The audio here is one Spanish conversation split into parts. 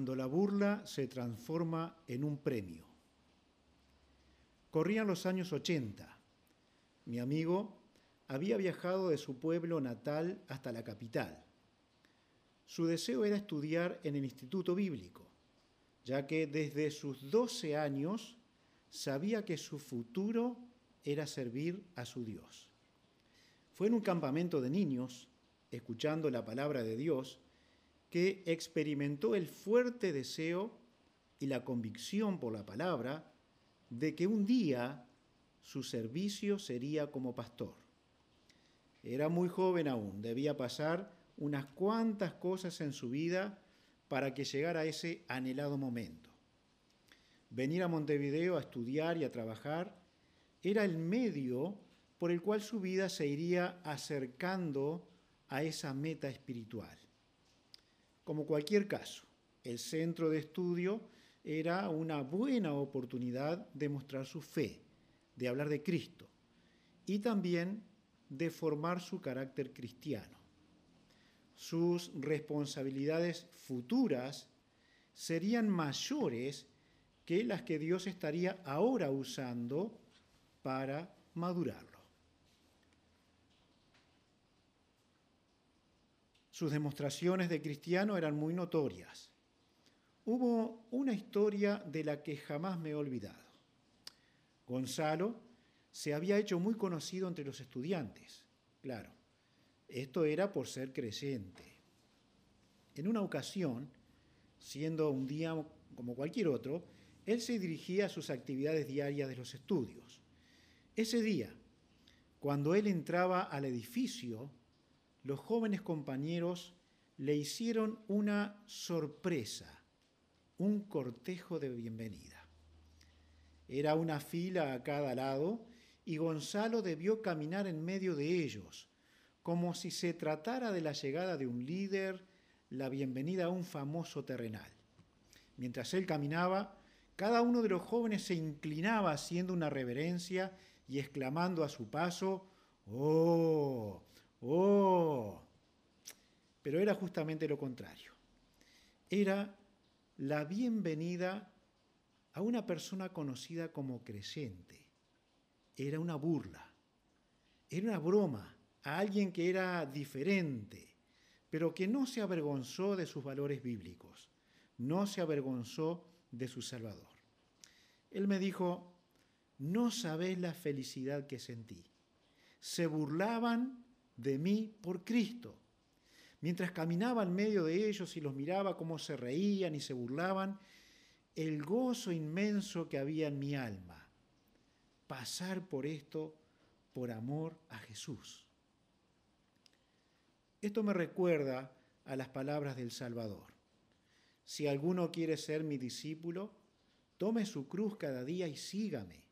cuando la burla se transforma en un premio. Corrían los años 80. Mi amigo había viajado de su pueblo natal hasta la capital. Su deseo era estudiar en el Instituto Bíblico, ya que desde sus 12 años sabía que su futuro era servir a su Dios. Fue en un campamento de niños, escuchando la palabra de Dios, que experimentó el fuerte deseo y la convicción por la palabra de que un día su servicio sería como pastor. Era muy joven aún, debía pasar unas cuantas cosas en su vida para que llegara ese anhelado momento. Venir a Montevideo a estudiar y a trabajar era el medio por el cual su vida se iría acercando a esa meta espiritual. Como cualquier caso, el centro de estudio era una buena oportunidad de mostrar su fe, de hablar de Cristo y también de formar su carácter cristiano. Sus responsabilidades futuras serían mayores que las que Dios estaría ahora usando para madurarlo. Sus demostraciones de cristiano eran muy notorias hubo una historia de la que jamás me he olvidado. Gonzalo se había hecho muy conocido entre los estudiantes, claro. Esto era por ser creyente. En una ocasión, siendo un día como cualquier otro, él se dirigía a sus actividades diarias de los estudios. Ese día, cuando él entraba al edificio, los jóvenes compañeros le hicieron una sorpresa un cortejo de bienvenida. Era una fila a cada lado y Gonzalo debió caminar en medio de ellos, como si se tratara de la llegada de un líder, la bienvenida a un famoso terrenal. Mientras él caminaba, cada uno de los jóvenes se inclinaba haciendo una reverencia y exclamando a su paso, ¡Oh! ¡Oh! Pero era justamente lo contrario. Era la bienvenida a una persona conocida como creyente. Era una burla, era una broma a alguien que era diferente, pero que no se avergonzó de sus valores bíblicos, no se avergonzó de su Salvador. Él me dijo, no sabéis la felicidad que sentí. Se burlaban de mí por Cristo Mientras caminaba en medio de ellos y los miraba cómo se reían y se burlaban, el gozo inmenso que había en mi alma. Pasar por esto por amor a Jesús. Esto me recuerda a las palabras del Salvador. Si alguno quiere ser mi discípulo, tome su cruz cada día y sígame.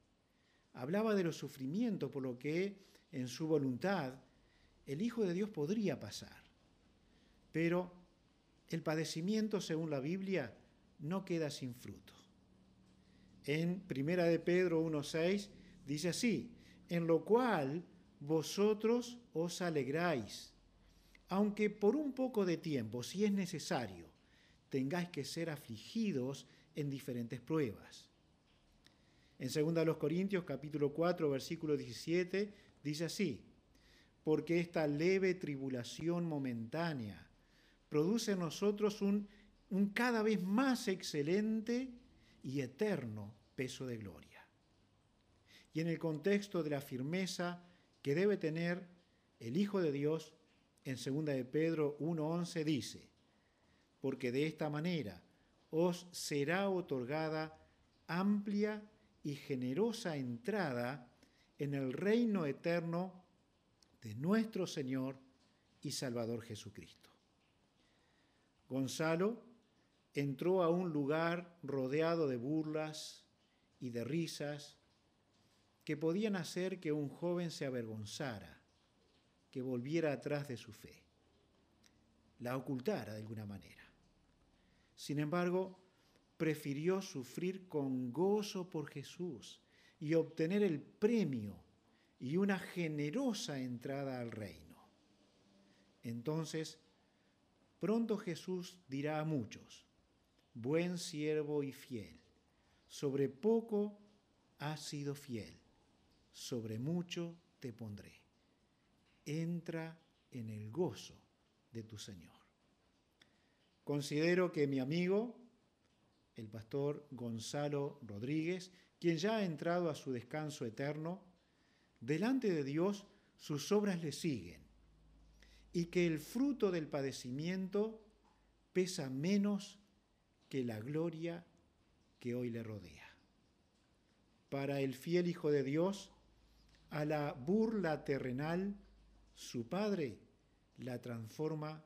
Hablaba de los sufrimientos por lo que, en su voluntad, el Hijo de Dios podría pasar. Pero el padecimiento, según la Biblia, no queda sin fruto. En Primera de Pedro 1.6 dice así, en lo cual vosotros os alegráis, aunque por un poco de tiempo, si es necesario, tengáis que ser afligidos en diferentes pruebas. En 2 Corintios capítulo 4 versículo 17 dice así, porque esta leve tribulación momentánea produce en nosotros un, cada vez más excelente y eterno peso de gloria. Y en el contexto de la firmeza que debe tener el Hijo de Dios, en 2 de Pedro 1.11 dice, porque de esta manera os será otorgada amplia y generosa entrada en el reino eterno de nuestro Señor y Salvador Jesucristo. Gonzalo entró a un lugar rodeado de burlas y de risas que podían hacer que un joven se avergonzara, que volviera atrás de su fe, la ocultara de alguna manera. Sin embargo, prefirió sufrir con gozo por Jesús y obtener el premio y una generosa entrada al reino. Entonces, Pronto Jesús dirá a muchos, buen siervo y fiel. Sobre poco has sido fiel, sobre mucho te pondré. Entra en el gozo de tu Señor. Considero que mi amigo, el pastor Gonzalo Rodríguez, quien ya ha entrado a su descanso eterno, delante de Dios sus obras le siguen y que el fruto del padecimiento pesa menos que la gloria que hoy le rodea. Para el fiel Hijo de Dios, a la burla terrenal, su Padre la transforma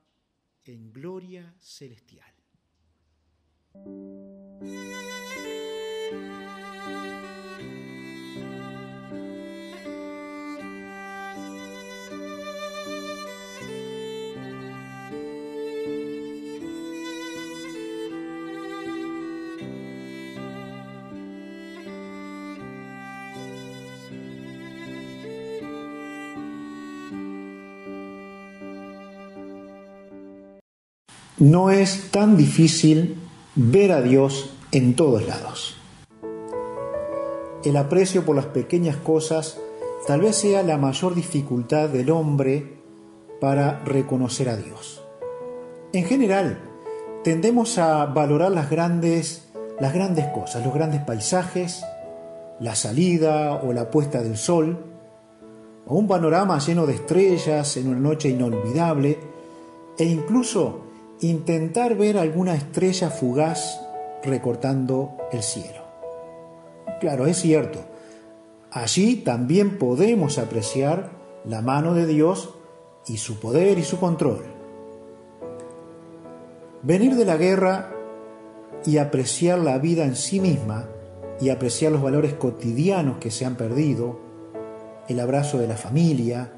en gloria celestial. No es tan difícil ver a Dios en todos lados. El aprecio por las pequeñas cosas tal vez sea la mayor dificultad del hombre para reconocer a Dios. En general, tendemos a valorar las grandes, las grandes cosas, los grandes paisajes, la salida o la puesta del sol, o un panorama lleno de estrellas en una noche inolvidable, e incluso intentar ver alguna estrella fugaz recortando el cielo. Claro, es cierto, allí también podemos apreciar la mano de Dios y su poder y su control. Venir de la guerra y apreciar la vida en sí misma y apreciar los valores cotidianos que se han perdido, el abrazo de la familia,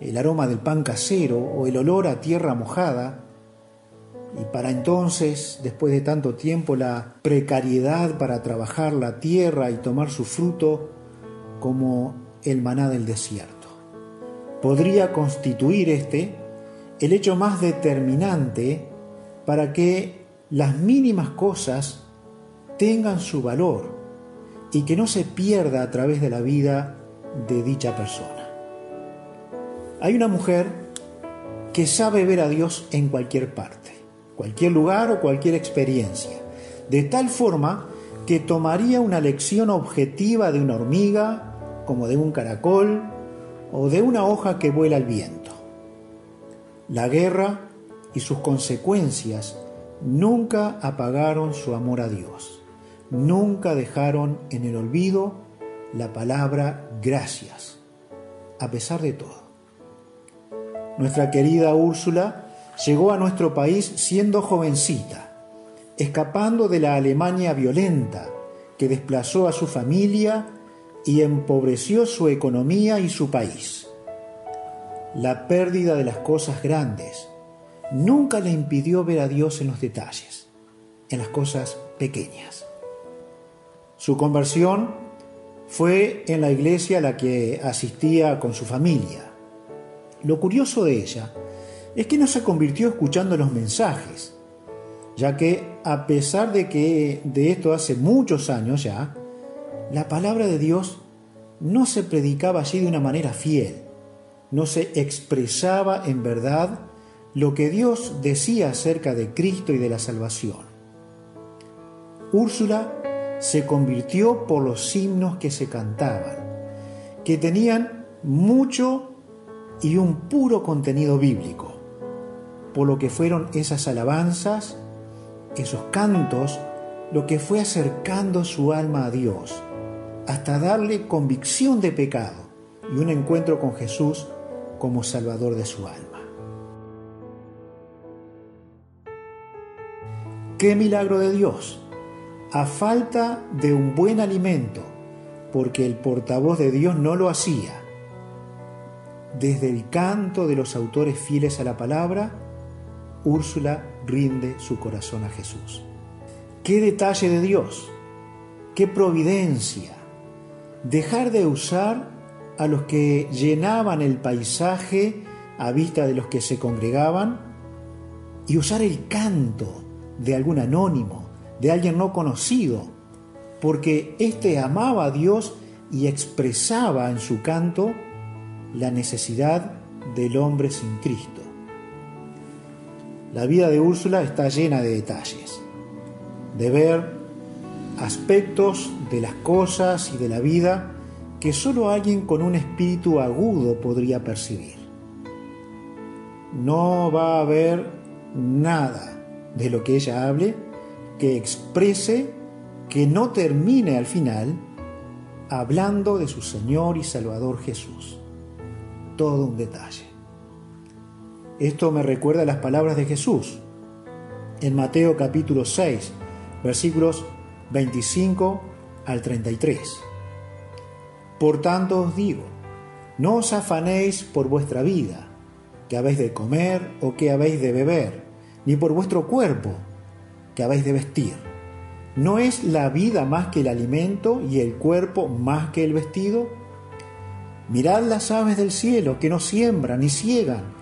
el aroma del pan casero o el olor a tierra mojada, y para entonces, después de tanto tiempo, la precariedad para trabajar la tierra y tomar su fruto como el maná del desierto. Podría constituir este el hecho más determinante para que las mínimas cosas tengan su valor y que no se pierda a través de la vida de dicha persona. Hay una mujer que sabe ver a Dios en cualquier parte cualquier lugar o cualquier experiencia, de tal forma que tomaría una lección objetiva de una hormiga, como de un caracol o de una hoja que vuela al viento. La guerra y sus consecuencias nunca apagaron su amor a Dios, nunca dejaron en el olvido la palabra gracias, a pesar de todo. Nuestra querida Úrsula llegó a nuestro país siendo jovencita, escapando de la Alemania violenta que desplazó a su familia y empobreció su economía y su país. La pérdida de las cosas grandes nunca le impidió ver a Dios en los detalles, en las cosas pequeñas. Su conversión fue en la iglesia a la que asistía con su familia. Lo curioso de ella es que no se convirtió escuchando los mensajes, ya que a pesar de que de esto hace muchos años ya, la palabra de Dios no se predicaba allí de una manera fiel, no se expresaba en verdad lo que Dios decía acerca de Cristo y de la salvación. Úrsula se convirtió por los himnos que se cantaban, que tenían mucho y un puro contenido bíblico por lo que fueron esas alabanzas, esos cantos, lo que fue acercando su alma a Dios, hasta darle convicción de pecado y un encuentro con Jesús como Salvador de su alma. ¡Qué milagro de Dios! A falta de un buen alimento, porque el portavoz de Dios no lo hacía. Desde el canto de los autores fieles a la palabra, Úrsula rinde su corazón a Jesús. Qué detalle de Dios, qué providencia. Dejar de usar a los que llenaban el paisaje a vista de los que se congregaban y usar el canto de algún anónimo, de alguien no conocido, porque éste amaba a Dios y expresaba en su canto la necesidad del hombre sin Cristo. La vida de Úrsula está llena de detalles, de ver aspectos de las cosas y de la vida que solo alguien con un espíritu agudo podría percibir. No va a haber nada de lo que ella hable que exprese que no termine al final hablando de su Señor y Salvador Jesús. Todo un detalle. Esto me recuerda a las palabras de Jesús en Mateo capítulo 6, versículos 25 al 33. Por tanto os digo, no os afanéis por vuestra vida, que habéis de comer o que habéis de beber, ni por vuestro cuerpo, que habéis de vestir. ¿No es la vida más que el alimento y el cuerpo más que el vestido? Mirad las aves del cielo, que no siembran, ni ciegan,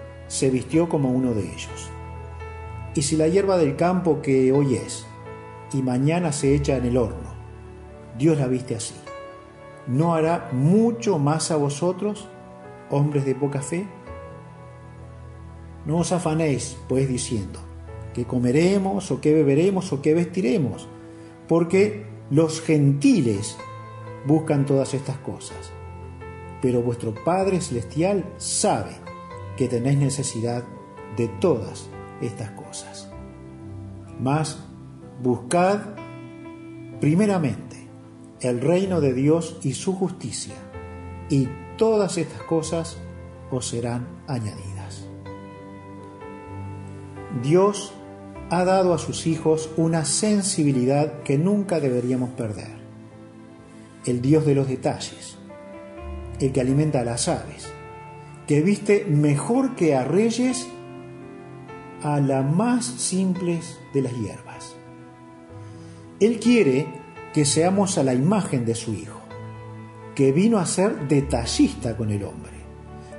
se vistió como uno de ellos. Y si la hierba del campo que hoy es, y mañana se echa en el horno. Dios la viste así. ¿No hará mucho más a vosotros, hombres de poca fe? No os afanéis, pues, diciendo, que comeremos o que beberemos o que vestiremos, porque los gentiles buscan todas estas cosas. Pero vuestro Padre Celestial sabe que tenéis necesidad de todas estas cosas. Más Buscad primeramente el reino de Dios y su justicia, y todas estas cosas os serán añadidas. Dios ha dado a sus hijos una sensibilidad que nunca deberíamos perder. El Dios de los detalles, el que alimenta a las aves, que viste mejor que a reyes a las más simples de las hierbas. Él quiere que seamos a la imagen de su Hijo, que vino a ser detallista con el hombre,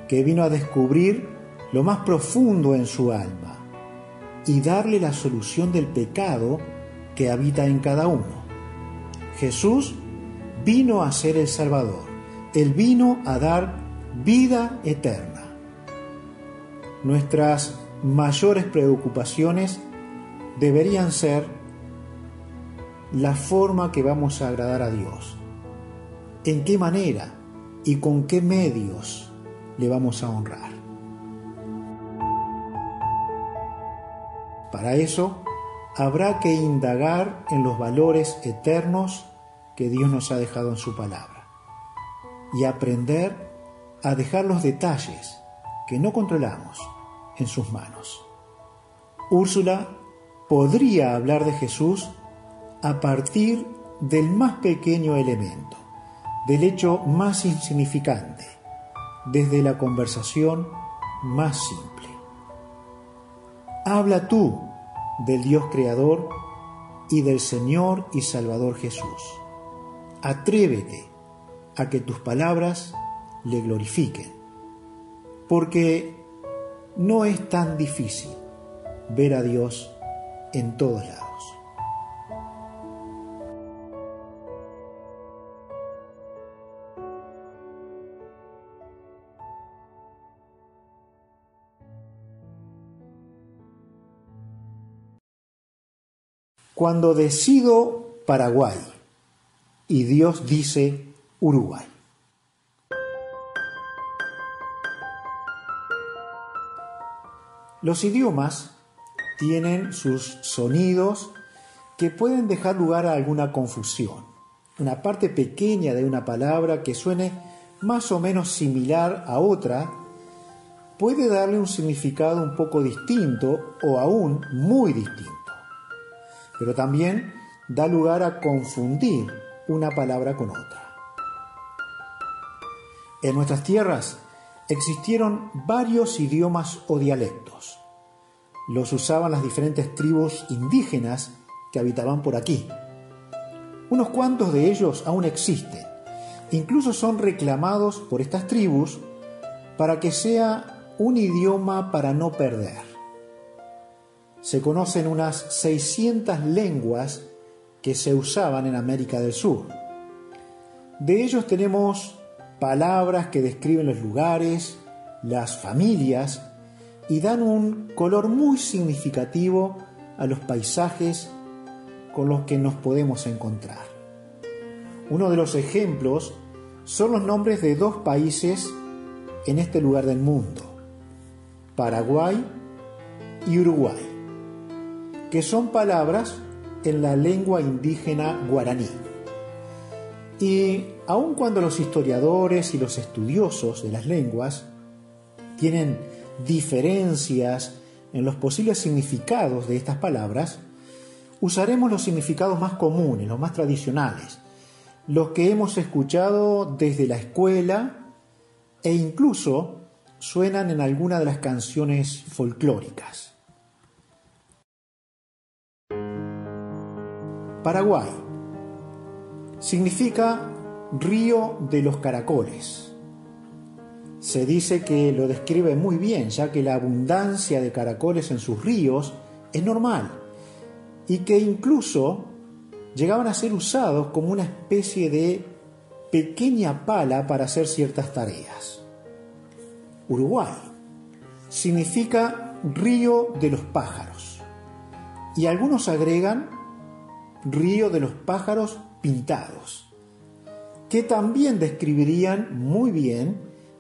que vino a descubrir lo más profundo en su alma y darle la solución del pecado que habita en cada uno. Jesús vino a ser el Salvador, Él vino a dar vida eterna. Nuestras mayores preocupaciones deberían ser la forma que vamos a agradar a Dios. ¿En qué manera y con qué medios le vamos a honrar? Para eso habrá que indagar en los valores eternos que Dios nos ha dejado en su palabra y aprender a dejar los detalles que no controlamos en sus manos. Úrsula podría hablar de Jesús a partir del más pequeño elemento, del hecho más insignificante, desde la conversación más simple. Habla tú del Dios Creador y del Señor y Salvador Jesús. Atrévete a que tus palabras le glorifiquen, porque no es tan difícil ver a Dios en todos lados. Cuando decido Paraguay y Dios dice Uruguay. Los idiomas tienen sus sonidos que pueden dejar lugar a alguna confusión. Una parte pequeña de una palabra que suene más o menos similar a otra puede darle un significado un poco distinto o aún muy distinto pero también da lugar a confundir una palabra con otra. En nuestras tierras existieron varios idiomas o dialectos. Los usaban las diferentes tribus indígenas que habitaban por aquí. Unos cuantos de ellos aún existen. Incluso son reclamados por estas tribus para que sea un idioma para no perder. Se conocen unas 600 lenguas que se usaban en América del Sur. De ellos tenemos palabras que describen los lugares, las familias y dan un color muy significativo a los paisajes con los que nos podemos encontrar. Uno de los ejemplos son los nombres de dos países en este lugar del mundo, Paraguay y Uruguay, que son palabras en la lengua indígena guaraní. Y aun cuando los historiadores y los estudiosos de las lenguas tienen diferencias en los posibles significados de estas palabras, usaremos los significados más comunes, los más tradicionales, los que hemos escuchado desde la escuela e incluso suenan en alguna de las canciones folclóricas. Paraguay significa río de los caracoles. Se dice que lo describe muy bien, ya que la abundancia de caracoles en sus ríos es normal y que incluso llegaban a ser usados como una especie de pequeña pala para hacer ciertas tareas. Uruguay significa río de los pájaros y algunos agregan río de los pájaros pintados, que también describirían muy bien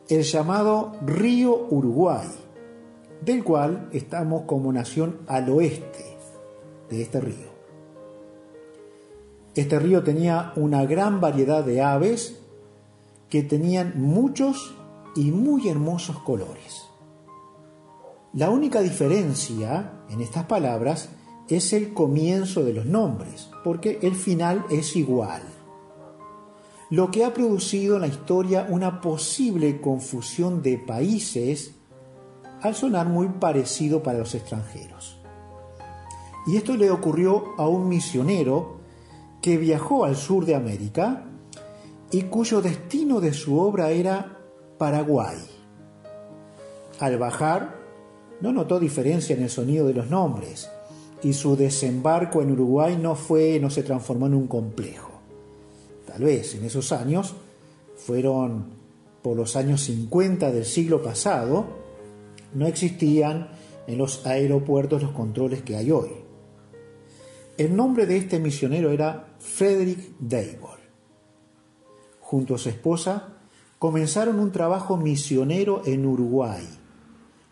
el llamado río Uruguay, del cual estamos como nación al oeste de este río. Este río tenía una gran variedad de aves que tenían muchos y muy hermosos colores. La única diferencia en estas palabras es el comienzo de los nombres, porque el final es igual. Lo que ha producido en la historia una posible confusión de países al sonar muy parecido para los extranjeros. Y esto le ocurrió a un misionero que viajó al sur de América y cuyo destino de su obra era Paraguay. Al bajar, no notó diferencia en el sonido de los nombres y su desembarco en Uruguay no fue, no se transformó en un complejo. Tal vez en esos años fueron por los años 50 del siglo pasado, no existían en los aeropuertos los controles que hay hoy. El nombre de este misionero era Frederick Dable. Junto a su esposa, comenzaron un trabajo misionero en Uruguay,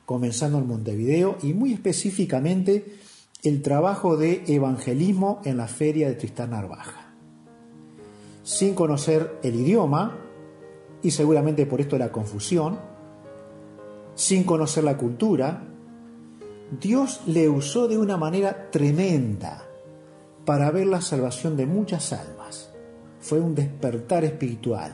comenzando en Montevideo y muy específicamente el trabajo de evangelismo en la feria de Tristán Narvaja. Sin conocer el idioma, y seguramente por esto la confusión, sin conocer la cultura, Dios le usó de una manera tremenda para ver la salvación de muchas almas. Fue un despertar espiritual,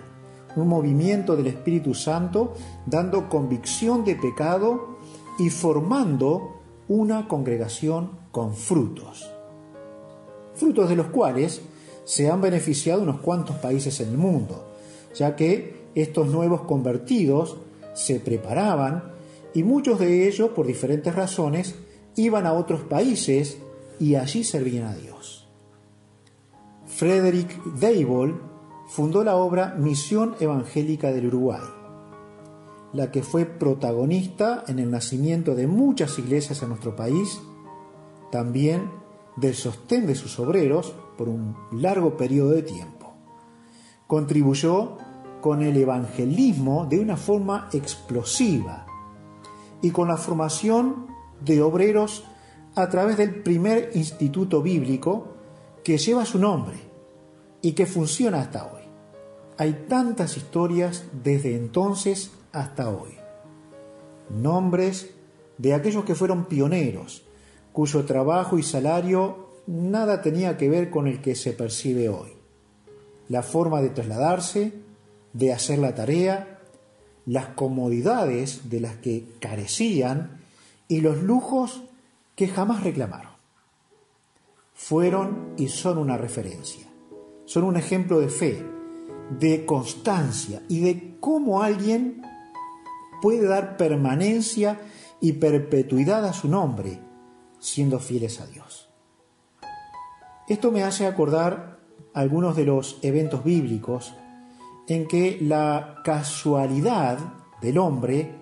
un movimiento del Espíritu Santo dando convicción de pecado y formando una congregación con frutos. Frutos de los cuales se han beneficiado unos cuantos países en el mundo, ya que estos nuevos convertidos se preparaban y muchos de ellos, por diferentes razones, iban a otros países y allí servían a Dios. Frederick Dable fundó la obra Misión Evangélica del Uruguay, la que fue protagonista en el nacimiento de muchas iglesias en nuestro país, también del sostén de sus obreros por un largo periodo de tiempo. Contribuyó con el evangelismo de una forma explosiva y con la formación de obreros a través del primer instituto bíblico que lleva su nombre y que funciona hasta hoy. Hay tantas historias desde entonces hasta hoy. Nombres de aquellos que fueron pioneros, cuyo trabajo y salario nada tenía que ver con el que se percibe hoy. La forma de trasladarse, de hacer la tarea, las comodidades de las que carecían y los lujos que jamás reclamaron. Fueron y son una referencia, son un ejemplo de fe, de constancia y de cómo alguien puede dar permanencia y perpetuidad a su nombre siendo fieles a Dios. Esto me hace acordar algunos de los eventos bíblicos en que la casualidad del hombre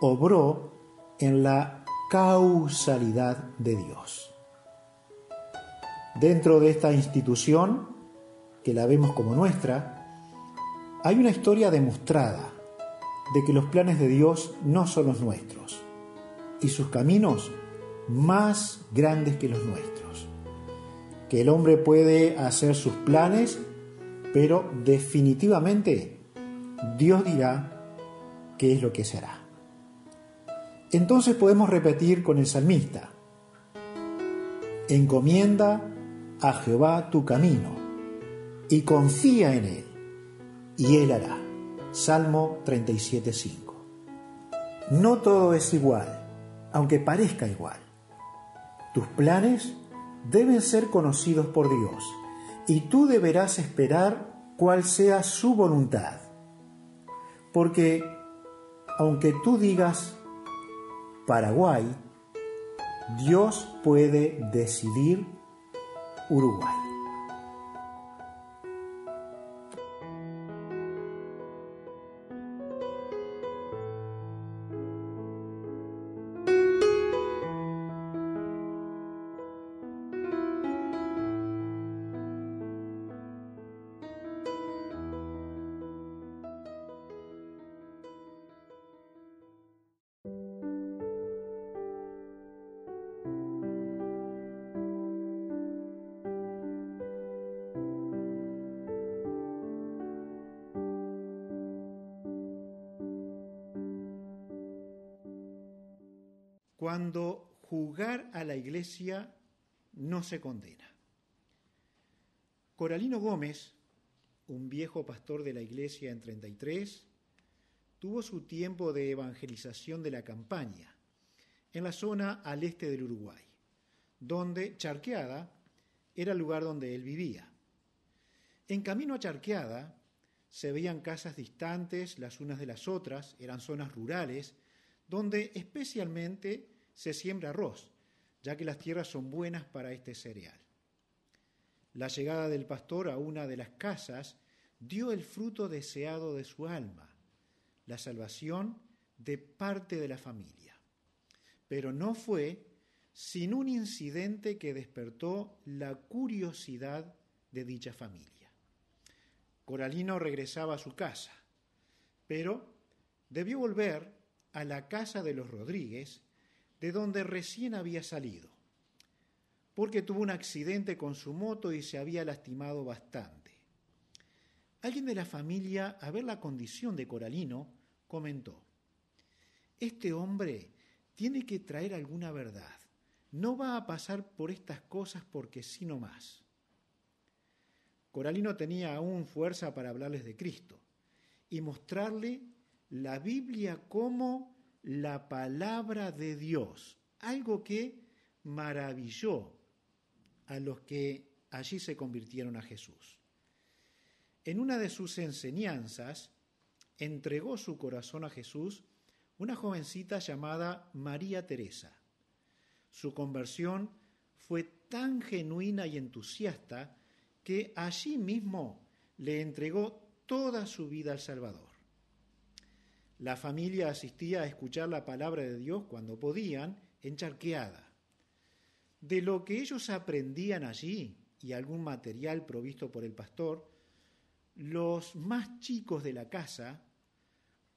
obró en la causalidad de Dios. Dentro de esta institución, que la vemos como nuestra, hay una historia demostrada de que los planes de Dios no son los nuestros y sus caminos más grandes que los nuestros. Que el hombre puede hacer sus planes, pero definitivamente Dios dirá qué es lo que se hará. Entonces podemos repetir con el salmista, encomienda a Jehová tu camino y confía en Él, y Él hará. Salmo 37.5. No todo es igual, aunque parezca igual. Tus planes deben ser conocidos por Dios y tú deberás esperar cuál sea su voluntad. Porque aunque tú digas Paraguay, Dios puede decidir Uruguay. Cuando jugar a la iglesia no se condena. Coralino Gómez, un viejo pastor de la iglesia en 33, tuvo su tiempo de evangelización de la campaña en la zona al este del Uruguay, donde Charqueada era el lugar donde él vivía. En camino a Charqueada se veían casas distantes las unas de las otras, eran zonas rurales, donde especialmente se siembra arroz, ya que las tierras son buenas para este cereal. La llegada del pastor a una de las casas dio el fruto deseado de su alma, la salvación de parte de la familia. Pero no fue sin un incidente que despertó la curiosidad de dicha familia. Coralino regresaba a su casa, pero debió volver a la casa de los Rodríguez de donde recién había salido, porque tuvo un accidente con su moto y se había lastimado bastante. Alguien de la familia, a ver la condición de Coralino, comentó, este hombre tiene que traer alguna verdad, no va a pasar por estas cosas porque sí no más. Coralino tenía aún fuerza para hablarles de Cristo y mostrarle la Biblia como la palabra de Dios, algo que maravilló a los que allí se convirtieron a Jesús. En una de sus enseñanzas, entregó su corazón a Jesús una jovencita llamada María Teresa. Su conversión fue tan genuina y entusiasta que allí mismo le entregó toda su vida al Salvador. La familia asistía a escuchar la palabra de Dios cuando podían, encharqueada. De lo que ellos aprendían allí y algún material provisto por el pastor, los más chicos de la casa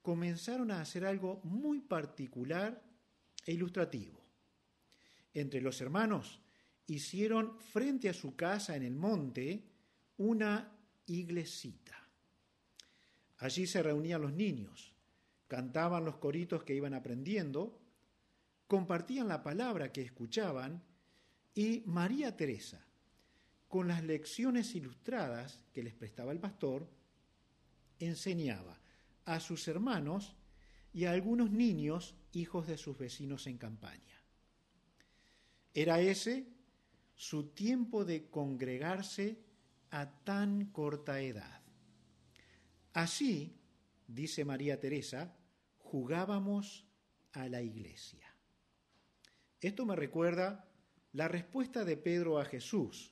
comenzaron a hacer algo muy particular e ilustrativo. Entre los hermanos hicieron frente a su casa en el monte una iglesita. Allí se reunían los niños, cantaban los coritos que iban aprendiendo, compartían la palabra que escuchaban Y María Teresa, con las lecciones ilustradas que les prestaba el pastor, enseñaba a sus hermanos y a algunos niños hijos de sus vecinos en campaña. Era ese su tiempo de congregarse a tan corta edad. Así, dice María Teresa, jugábamos a la iglesia. Esto me recuerda la respuesta de Pedro a Jesús,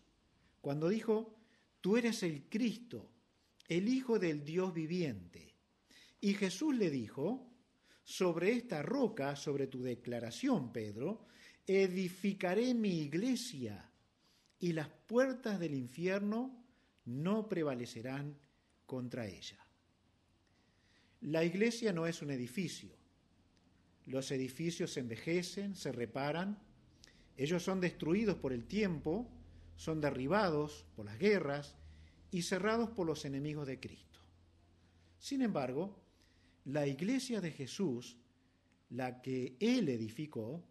cuando dijo, tú eres el Cristo, el Hijo del Dios viviente. Y Jesús le dijo, sobre esta roca, sobre tu declaración, Pedro, edificaré mi iglesia y las puertas del infierno no prevalecerán contra ella. La iglesia no es un edificio. Los edificios se envejecen, se reparan, ellos son destruidos por el tiempo, son derribados por las guerras y cerrados por los enemigos de Cristo. Sin embargo, la iglesia de Jesús, la que Él edificó,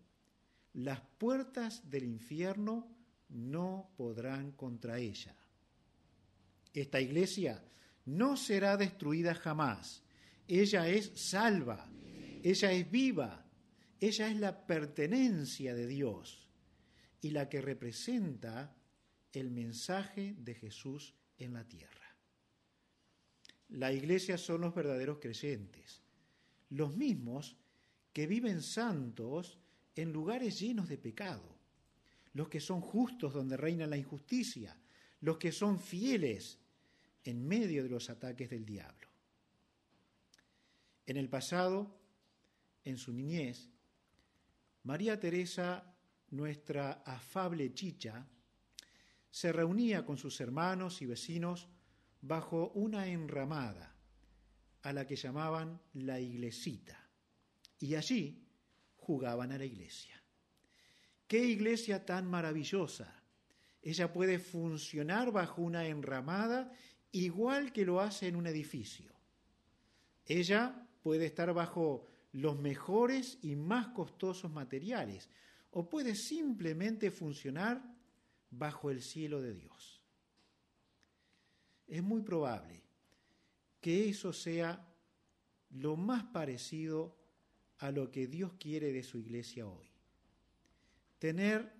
las puertas del infierno no podrán contra ella. Esta iglesia no será destruida jamás. Ella es salva, ella es viva, ella es la pertenencia de Dios y la que representa el mensaje de Jesús en la tierra. La iglesia son los verdaderos creyentes, los mismos que viven santos en lugares llenos de pecado, los que son justos donde reina la injusticia, los que son fieles en medio de los ataques del diablo. En el pasado, en su niñez, María Teresa, nuestra afable chicha, se reunía con sus hermanos y vecinos bajo una enramada a la que llamaban la iglesita, y allí jugaban a la iglesia. ¡Qué iglesia tan maravillosa! Ella puede funcionar bajo una enramada igual que lo hace en un edificio. Ella puede estar bajo los mejores y más costosos materiales o puede simplemente funcionar bajo el cielo de Dios. Es muy probable que eso sea lo más parecido a lo que Dios quiere de su iglesia hoy. Tener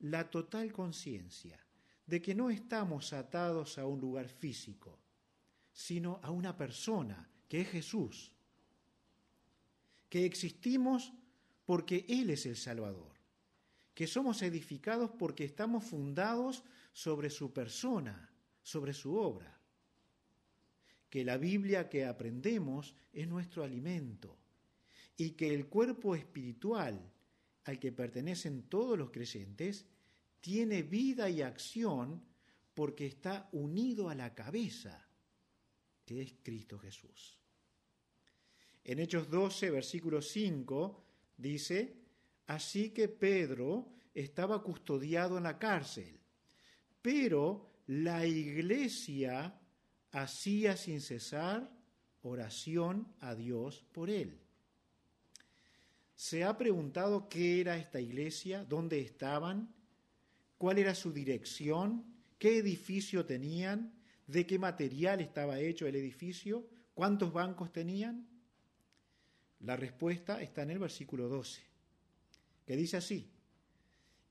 la total conciencia de que no estamos atados a un lugar físico, sino a una persona, que es Jesús, que existimos porque Él es el Salvador, que somos edificados porque estamos fundados sobre su persona, sobre su obra, que la Biblia que aprendemos es nuestro alimento y que el cuerpo espiritual al que pertenecen todos los creyentes tiene vida y acción porque está unido a la cabeza, que es Cristo Jesús. En Hechos 12, versículo 5, dice, así que Pedro estaba custodiado en la cárcel, pero la iglesia hacía sin cesar oración a Dios por él. ¿Se ha preguntado qué era esta iglesia? ¿Dónde estaban? cuál era su dirección, qué edificio tenían, de qué material estaba hecho el edificio, cuántos bancos tenían. La respuesta está en el versículo 12, que dice así,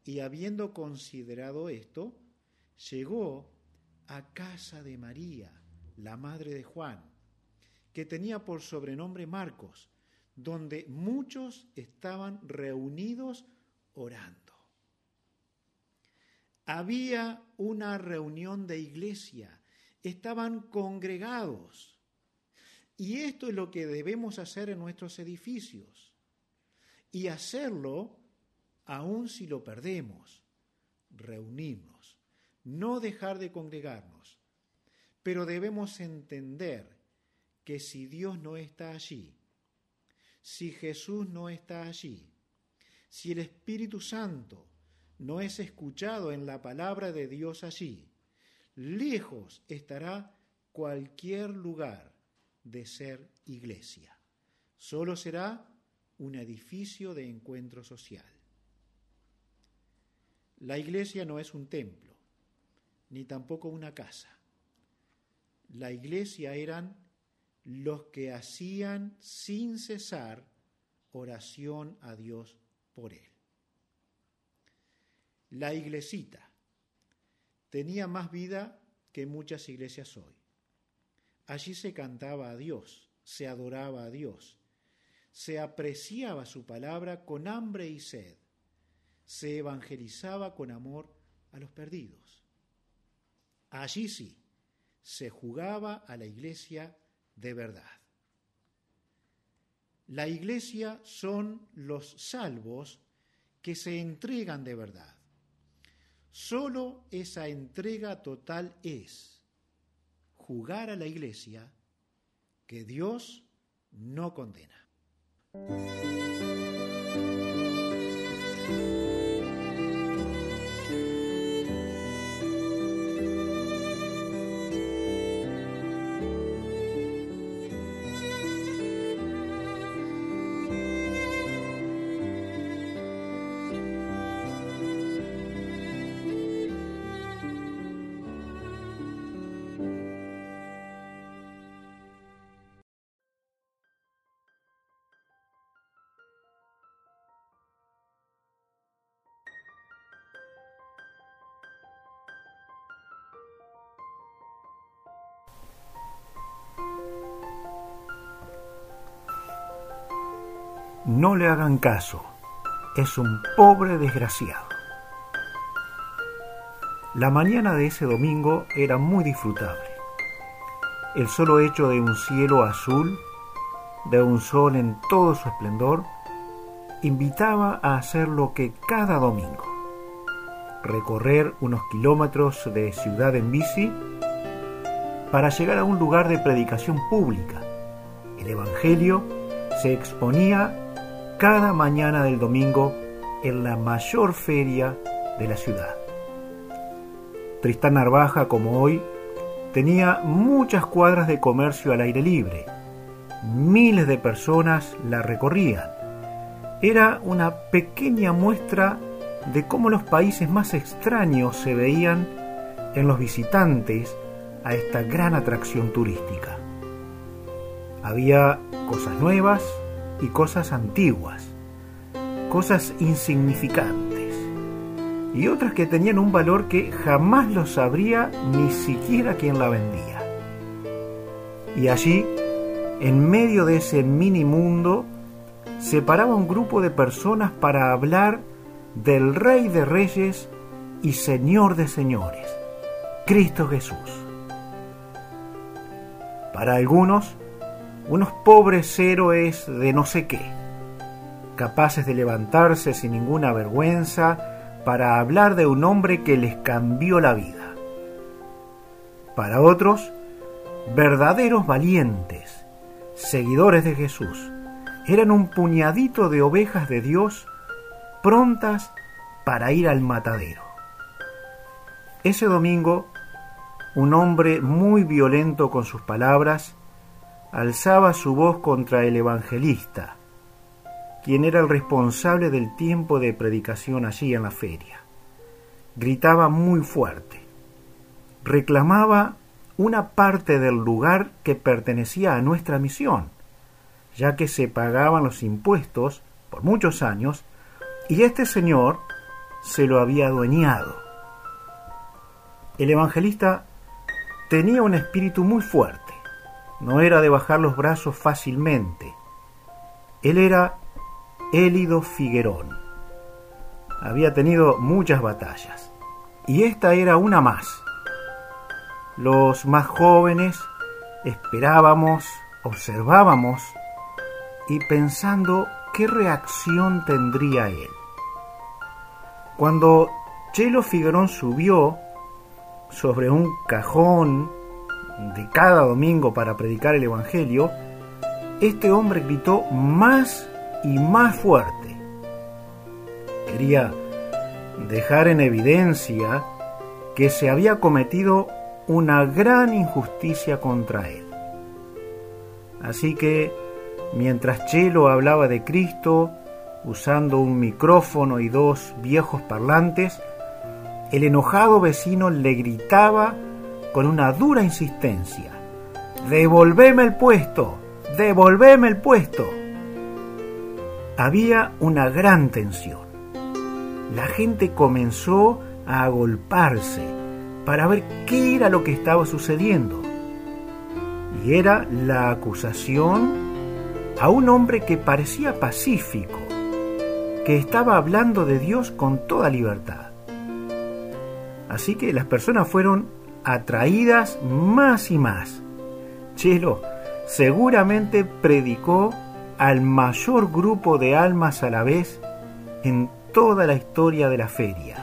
y habiendo considerado esto, llegó a casa de María, la madre de Juan, que tenía por sobrenombre Marcos, donde muchos estaban reunidos orando había una reunión de iglesia, estaban congregados. Y esto es lo que debemos hacer en nuestros edificios. Y hacerlo aun si lo perdemos, reunirnos, no dejar de congregarnos. Pero debemos entender que si Dios no está allí, si Jesús no está allí, si el Espíritu Santo no es escuchado en la palabra de Dios allí, lejos estará cualquier lugar de ser iglesia. Solo será un edificio de encuentro social. La iglesia no es un templo, ni tampoco una casa. La iglesia eran los que hacían sin cesar oración a Dios por él. La iglesita tenía más vida que muchas iglesias hoy. Allí se cantaba a Dios, se adoraba a Dios, se apreciaba su palabra con hambre y sed, se evangelizaba con amor a los perdidos. Allí sí, se jugaba a la iglesia de verdad. La iglesia son los salvos que se entregan de verdad. Solo esa entrega total es jugar a la iglesia que Dios no condena. No le hagan caso, es un pobre desgraciado. La mañana de ese domingo era muy disfrutable. El solo hecho de un cielo azul, de un sol en todo su esplendor, invitaba a hacer lo que cada domingo, recorrer unos kilómetros de ciudad en bici para llegar a un lugar de predicación pública. El Evangelio se exponía cada mañana del domingo en la mayor feria de la ciudad. Tristán Narvaja, como hoy, tenía muchas cuadras de comercio al aire libre. Miles de personas la recorrían. Era una pequeña muestra de cómo los países más extraños se veían en los visitantes a esta gran atracción turística. Había cosas nuevas, y cosas antiguas, cosas insignificantes, y otras que tenían un valor que jamás lo sabría ni siquiera quien la vendía. Y allí, en medio de ese mini mundo, se paraba un grupo de personas para hablar del Rey de Reyes y Señor de Señores, Cristo Jesús. Para algunos, unos pobres héroes de no sé qué, capaces de levantarse sin ninguna vergüenza para hablar de un hombre que les cambió la vida. Para otros, verdaderos valientes, seguidores de Jesús, eran un puñadito de ovejas de Dios prontas para ir al matadero. Ese domingo, un hombre muy violento con sus palabras alzaba su voz contra el evangelista, quien era el responsable del tiempo de predicación allí en la feria. Gritaba muy fuerte. Reclamaba una parte del lugar que pertenecía a nuestra misión, ya que se pagaban los impuestos por muchos años y este señor se lo había adueñado. El evangelista tenía un espíritu muy fuerte no era de bajar los brazos fácilmente. Él era Élido Figuerón. Había tenido muchas batallas, y esta era una más. Los más jóvenes esperábamos, observábamos y pensando qué reacción tendría él. Cuando Chelo Figuerón subió sobre un cajón de cada domingo para predicar el Evangelio, este hombre gritó más y más fuerte. Quería dejar en evidencia que se había cometido una gran injusticia contra él. Así que, mientras Chelo hablaba de Cristo, usando un micrófono y dos viejos parlantes, el enojado vecino le gritaba con una dura insistencia, Devolveme el puesto, devolveme el puesto. Había una gran tensión. La gente comenzó a agolparse para ver qué era lo que estaba sucediendo. Y era la acusación a un hombre que parecía pacífico, que estaba hablando de Dios con toda libertad. Así que las personas fueron atraídas más y más. Chelo seguramente predicó al mayor grupo de almas a la vez en toda la historia de la feria.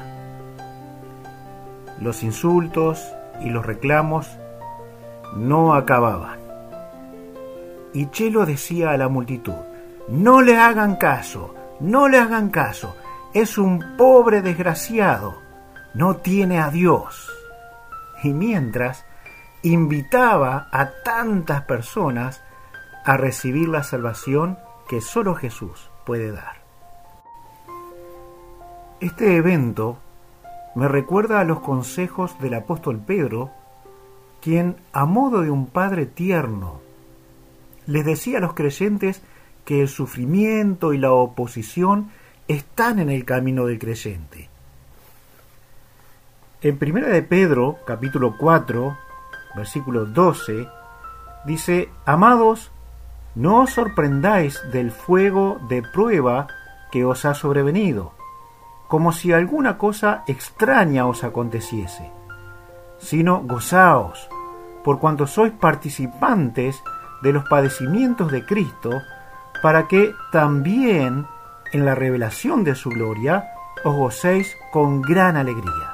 Los insultos y los reclamos no acababan. Y Chelo decía a la multitud, no le hagan caso, no le hagan caso, es un pobre desgraciado, no tiene a Dios y mientras invitaba a tantas personas a recibir la salvación que solo Jesús puede dar. Este evento me recuerda a los consejos del apóstol Pedro, quien, a modo de un padre tierno, les decía a los creyentes que el sufrimiento y la oposición están en el camino del creyente en Primera de Pedro, capítulo 4, versículo 12, dice, Amados, no os sorprendáis del fuego de prueba que os ha sobrevenido, como si alguna cosa extraña os aconteciese, sino gozaos, por cuanto sois participantes de los padecimientos de Cristo, para que también en la revelación de su gloria os gocéis con gran alegría.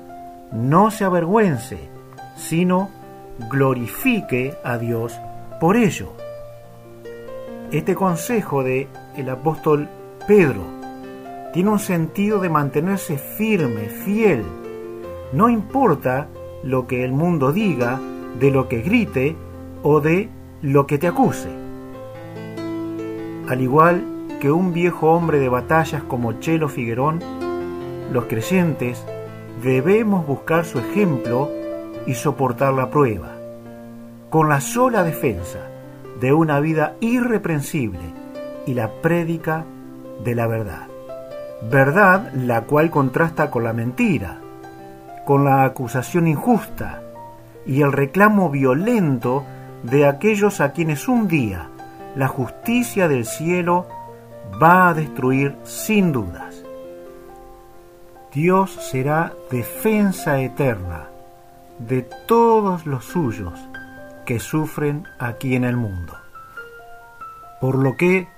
no se avergüence, sino glorifique a Dios por ello. Este consejo de el apóstol Pedro tiene un sentido de mantenerse firme, fiel. No importa lo que el mundo diga, de lo que grite o de lo que te acuse. Al igual que un viejo hombre de batallas como Chelo Figuerón, los creyentes debemos buscar su ejemplo y soportar la prueba, con la sola defensa de una vida irreprensible y la prédica de la verdad. Verdad la cual contrasta con la mentira, con la acusación injusta y el reclamo violento de aquellos a quienes un día la justicia del cielo va a destruir sin duda. Dios será defensa eterna de todos los suyos que sufren aquí en el mundo. Por lo que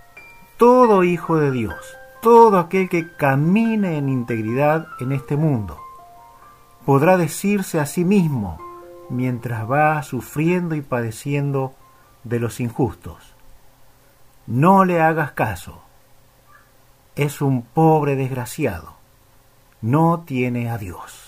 todo hijo de Dios, todo aquel que camine en integridad en este mundo, podrá decirse a sí mismo mientras va sufriendo y padeciendo de los injustos. No le hagas caso. Es un pobre desgraciado no tiene a Dios.